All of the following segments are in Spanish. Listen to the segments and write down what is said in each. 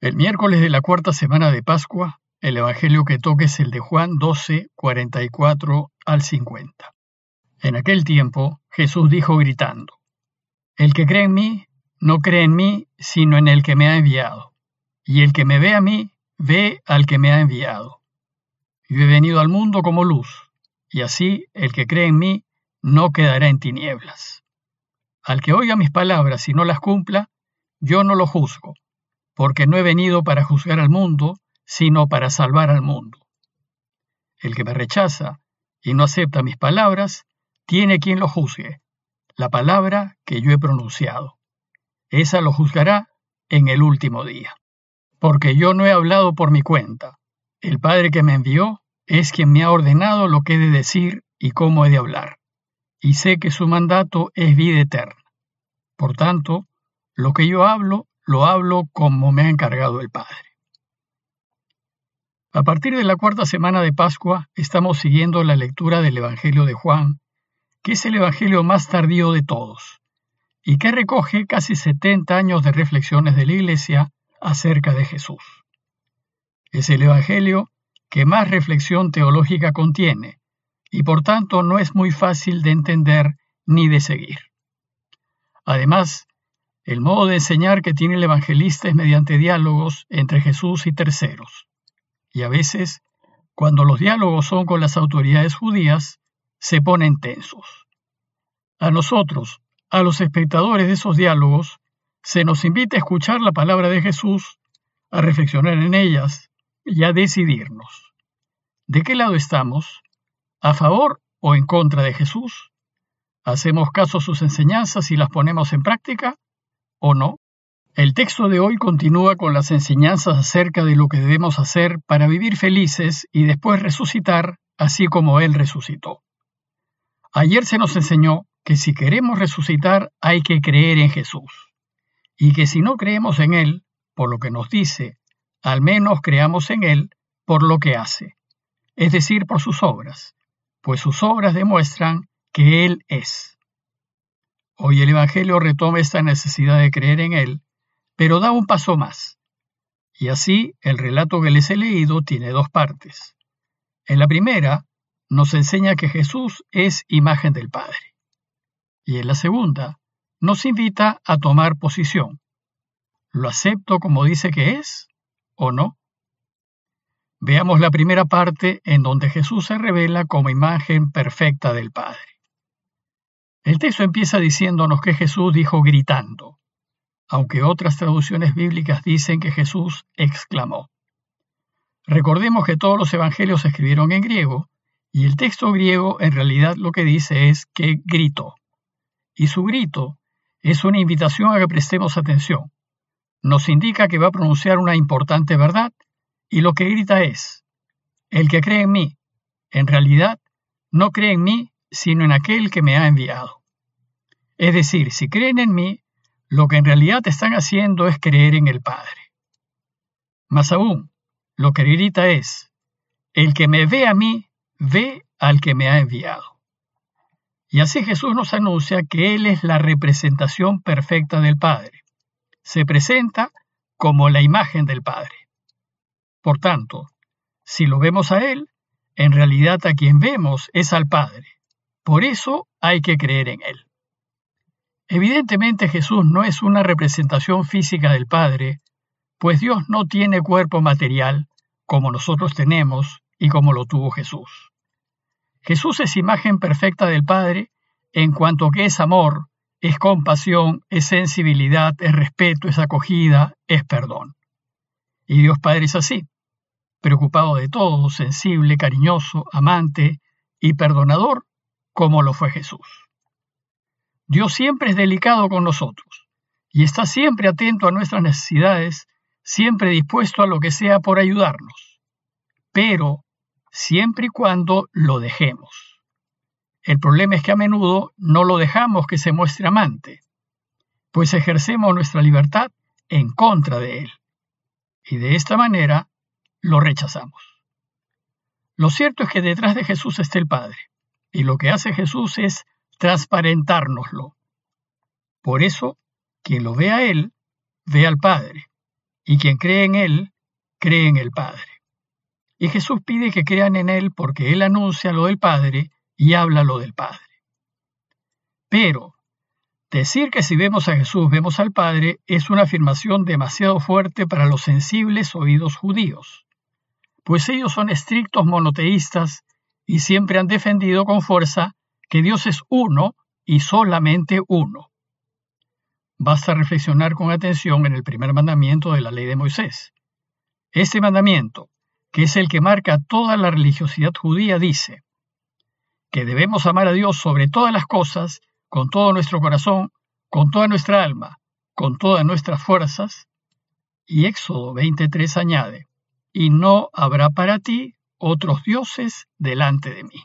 El miércoles de la cuarta semana de Pascua, el Evangelio que toque es el de Juan 12, 44 al 50. En aquel tiempo, Jesús dijo gritando, El que cree en mí, no cree en mí, sino en el que me ha enviado. Y el que me ve a mí, ve al que me ha enviado. Yo he venido al mundo como luz, y así el que cree en mí no quedará en tinieblas. Al que oiga mis palabras y no las cumpla, yo no lo juzgo porque no he venido para juzgar al mundo, sino para salvar al mundo. El que me rechaza y no acepta mis palabras, tiene quien lo juzgue, la palabra que yo he pronunciado. Esa lo juzgará en el último día. Porque yo no he hablado por mi cuenta. El Padre que me envió es quien me ha ordenado lo que he de decir y cómo he de hablar. Y sé que su mandato es vida eterna. Por tanto, lo que yo hablo lo hablo como me ha encargado el Padre. A partir de la cuarta semana de Pascua estamos siguiendo la lectura del Evangelio de Juan, que es el Evangelio más tardío de todos, y que recoge casi 70 años de reflexiones de la Iglesia acerca de Jesús. Es el Evangelio que más reflexión teológica contiene, y por tanto no es muy fácil de entender ni de seguir. Además, el modo de enseñar que tiene el evangelista es mediante diálogos entre Jesús y terceros. Y a veces, cuando los diálogos son con las autoridades judías, se ponen tensos. A nosotros, a los espectadores de esos diálogos, se nos invita a escuchar la palabra de Jesús, a reflexionar en ellas y a decidirnos. ¿De qué lado estamos? ¿A favor o en contra de Jesús? ¿Hacemos caso a sus enseñanzas y las ponemos en práctica? O no? El texto de hoy continúa con las enseñanzas acerca de lo que debemos hacer para vivir felices y después resucitar, así como Él resucitó. Ayer se nos enseñó que si queremos resucitar hay que creer en Jesús, y que si no creemos en Él, por lo que nos dice, al menos creamos en Él por lo que hace, es decir, por sus obras, pues sus obras demuestran que Él es. Hoy el Evangelio retoma esta necesidad de creer en Él, pero da un paso más. Y así el relato que les he leído tiene dos partes. En la primera, nos enseña que Jesús es imagen del Padre. Y en la segunda, nos invita a tomar posición. ¿Lo acepto como dice que es o no? Veamos la primera parte en donde Jesús se revela como imagen perfecta del Padre. El texto empieza diciéndonos que Jesús dijo gritando, aunque otras traducciones bíblicas dicen que Jesús exclamó. Recordemos que todos los evangelios se escribieron en griego, y el texto griego en realidad lo que dice es que gritó. Y su grito es una invitación a que prestemos atención. Nos indica que va a pronunciar una importante verdad, y lo que grita es, el que cree en mí, en realidad, no cree en mí, sino en aquel que me ha enviado. Es decir, si creen en mí, lo que en realidad están haciendo es creer en el Padre. Más aún, lo que grita es, el que me ve a mí, ve al que me ha enviado. Y así Jesús nos anuncia que Él es la representación perfecta del Padre. Se presenta como la imagen del Padre. Por tanto, si lo vemos a Él, en realidad a quien vemos es al Padre. Por eso hay que creer en Él. Evidentemente Jesús no es una representación física del Padre, pues Dios no tiene cuerpo material como nosotros tenemos y como lo tuvo Jesús. Jesús es imagen perfecta del Padre en cuanto que es amor, es compasión, es sensibilidad, es respeto, es acogida, es perdón. Y Dios Padre es así, preocupado de todo, sensible, cariñoso, amante y perdonador, como lo fue Jesús. Dios siempre es delicado con nosotros y está siempre atento a nuestras necesidades, siempre dispuesto a lo que sea por ayudarnos, pero siempre y cuando lo dejemos. El problema es que a menudo no lo dejamos que se muestre amante, pues ejercemos nuestra libertad en contra de él, y de esta manera lo rechazamos. Lo cierto es que detrás de Jesús está el Padre, y lo que hace Jesús es transparentárnoslo. Por eso, quien lo ve a Él, ve al Padre, y quien cree en Él, cree en el Padre. Y Jesús pide que crean en Él porque Él anuncia lo del Padre y habla lo del Padre. Pero decir que si vemos a Jesús vemos al Padre es una afirmación demasiado fuerte para los sensibles oídos judíos, pues ellos son estrictos monoteístas y siempre han defendido con fuerza que Dios es uno y solamente uno. Basta reflexionar con atención en el primer mandamiento de la ley de Moisés. Este mandamiento, que es el que marca toda la religiosidad judía, dice que debemos amar a Dios sobre todas las cosas, con todo nuestro corazón, con toda nuestra alma, con todas nuestras fuerzas. Y Éxodo 23 añade, y no habrá para ti otros dioses delante de mí.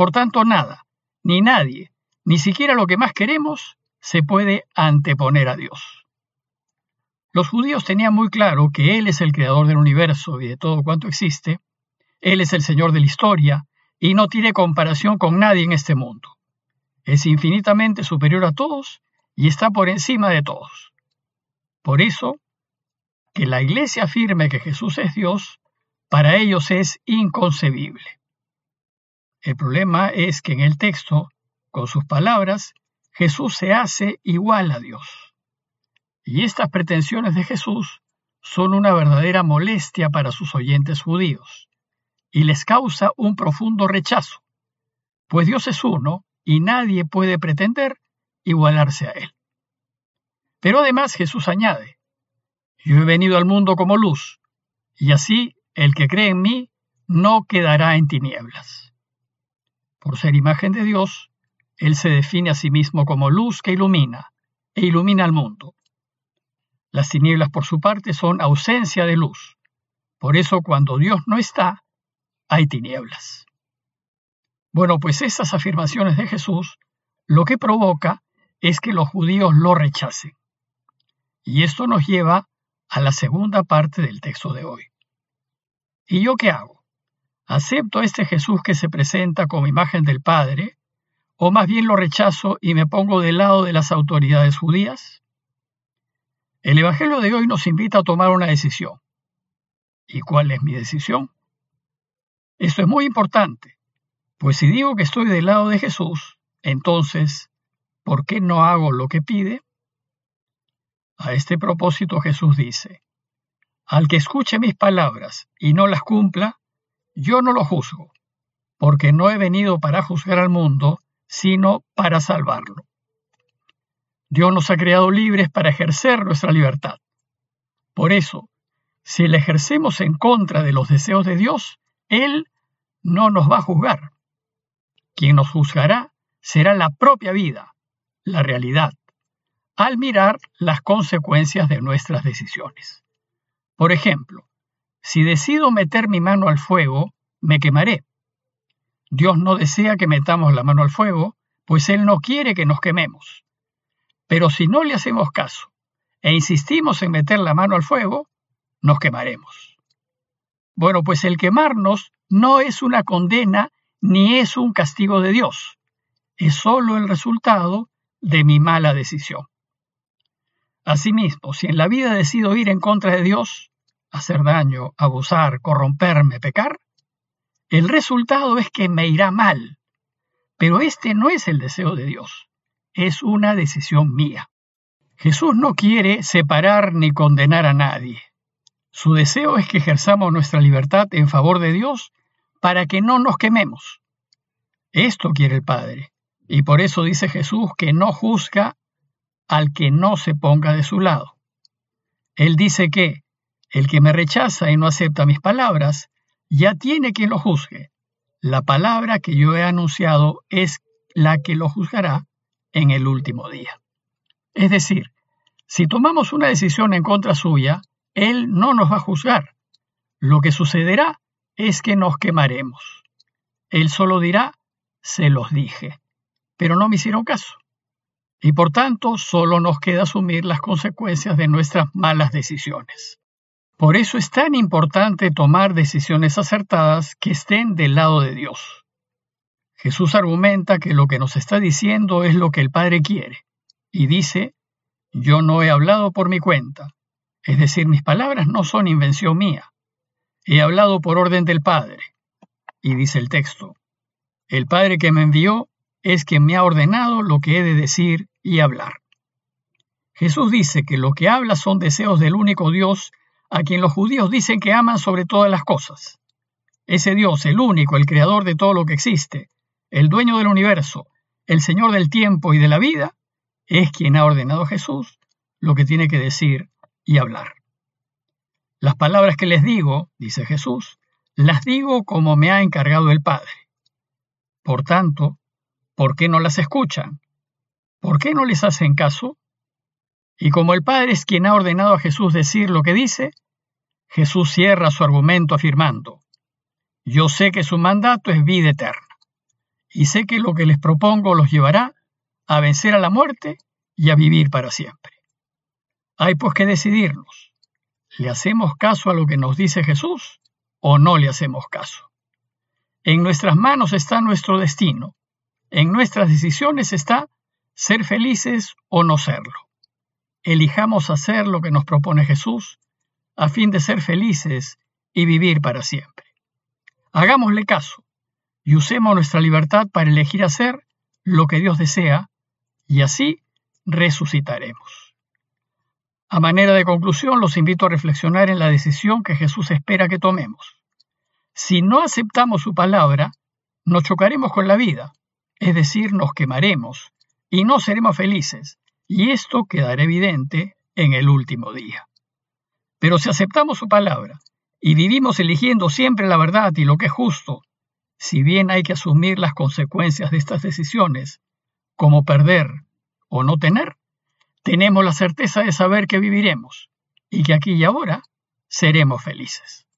Por tanto, nada, ni nadie, ni siquiera lo que más queremos, se puede anteponer a Dios. Los judíos tenían muy claro que Él es el creador del universo y de todo cuanto existe, Él es el Señor de la historia y no tiene comparación con nadie en este mundo. Es infinitamente superior a todos y está por encima de todos. Por eso, que la Iglesia afirme que Jesús es Dios, para ellos es inconcebible. El problema es que en el texto, con sus palabras, Jesús se hace igual a Dios. Y estas pretensiones de Jesús son una verdadera molestia para sus oyentes judíos, y les causa un profundo rechazo, pues Dios es uno y nadie puede pretender igualarse a Él. Pero además Jesús añade, yo he venido al mundo como luz, y así el que cree en mí no quedará en tinieblas. Por ser imagen de Dios, él se define a sí mismo como luz que ilumina, e ilumina al mundo. Las tinieblas, por su parte, son ausencia de luz. Por eso, cuando Dios no está, hay tinieblas. Bueno, pues esas afirmaciones de Jesús lo que provoca es que los judíos lo rechacen. Y esto nos lleva a la segunda parte del texto de hoy. ¿Y yo qué hago? ¿Acepto a este Jesús que se presenta como imagen del Padre ¿O más bien lo rechazo y me pongo del lado de las autoridades judías? El Evangelio de hoy nos invita a tomar una decisión. ¿Y cuál es mi decisión? Esto es muy importante, pues si digo que estoy del lado de Jesús, entonces, ¿por qué no hago lo que pide? A este propósito Jesús dice, al que escuche mis palabras y no las cumpla, yo no lo juzgo, porque no he venido para juzgar al mundo, sino para salvarlo. Dios nos ha creado libres para ejercer nuestra libertad. Por eso, si la ejercemos en contra de los deseos de Dios, Él no nos va a juzgar. Quien nos juzgará será la propia vida, la realidad, al mirar las consecuencias de nuestras decisiones. Por ejemplo, si decido meter mi mano al fuego, me quemaré. Dios no desea que metamos la mano al fuego, pues Él no quiere que nos quememos. Pero si no le hacemos caso e insistimos en meter la mano al fuego, nos quemaremos. Bueno, pues el quemarnos no es una condena ni es un castigo de Dios, es solo el resultado de mi mala decisión. Asimismo, si en la vida decido ir en contra de Dios, hacer daño, abusar, corromperme, pecar, el resultado es que me irá mal. Pero este no es el deseo de Dios, es una decisión mía. Jesús no quiere separar ni condenar a nadie. Su deseo es que ejerzamos nuestra libertad en favor de Dios para que no nos quememos. Esto quiere el Padre, y por eso dice Jesús que no juzga al que no se ponga de su lado. Él dice que el que me rechaza y no acepta mis palabras, ya tiene quien lo juzgue. La palabra que yo he anunciado es la que lo juzgará en el último día. Es decir, si tomamos una decisión en contra suya, Él no nos va a juzgar. Lo que sucederá es que nos quemaremos. Él solo dirá, se los dije, pero no me hicieron caso. Y por tanto, solo nos queda asumir las consecuencias de nuestras malas decisiones. Por eso es tan importante tomar decisiones acertadas que estén del lado de Dios. Jesús argumenta que lo que nos está diciendo es lo que el Padre quiere, y dice, yo no he hablado por mi cuenta, Es decir, mis palabras no son invención mía. He hablado por orden del Padre. Y dice el texto, el Padre que me envió es quien me ha ordenado lo que he de decir y hablar. Jesús dice que lo que habla son deseos del único Dios a quien los judíos dicen que aman sobre todas las cosas. Ese Dios, el único, el creador de todo lo que existe, el dueño del universo, el Señor del tiempo y de la vida, es quien ha ordenado a Jesús lo que tiene que decir y hablar. Las palabras que les digo, dice Jesús, las digo como me ha encargado el Padre. Por tanto, ¿por qué no las escuchan? ¿Por qué no les hacen caso? Y como el Padre es quien ha ordenado a Jesús decir lo que dice, Jesús cierra su argumento afirmando, yo sé que su mandato es vida eterna, y sé que lo que les propongo los llevará a vencer a la muerte y a vivir para siempre. Hay pues que decidirnos. ¿Le hacemos caso a lo que nos dice Jesús o no le hacemos caso? En nuestras manos está nuestro destino. En nuestras decisiones está ser felices o no serlo. Elijamos hacer lo que nos propone Jesús a fin de ser felices y vivir para siempre. Hagámosle caso y usemos nuestra libertad para elegir hacer lo que Dios desea y así resucitaremos. A manera de conclusión, los invito a reflexionar en la decisión que Jesús espera que tomemos. Si no aceptamos su palabra, nos chocaremos con la vida, es decir, nos quemaremos y no seremos felices, y esto quedará evidente en el último día. Pero si aceptamos su palabra y vivimos eligiendo siempre la verdad y lo que es justo, si bien hay que asumir las consecuencias de estas decisiones, como perder o no tener, tenemos la certeza de saber que viviremos y que aquí y ahora seremos felices.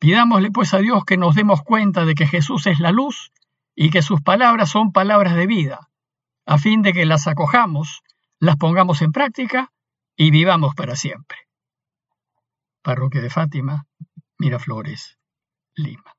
Pidámosle pues a Dios que nos demos cuenta de que Jesús es la luz y que sus palabras son palabras de vida, a fin de que las acojamos, las pongamos en práctica y vivamos para siempre. Parroquia de Fátima, Miraflores, Lima.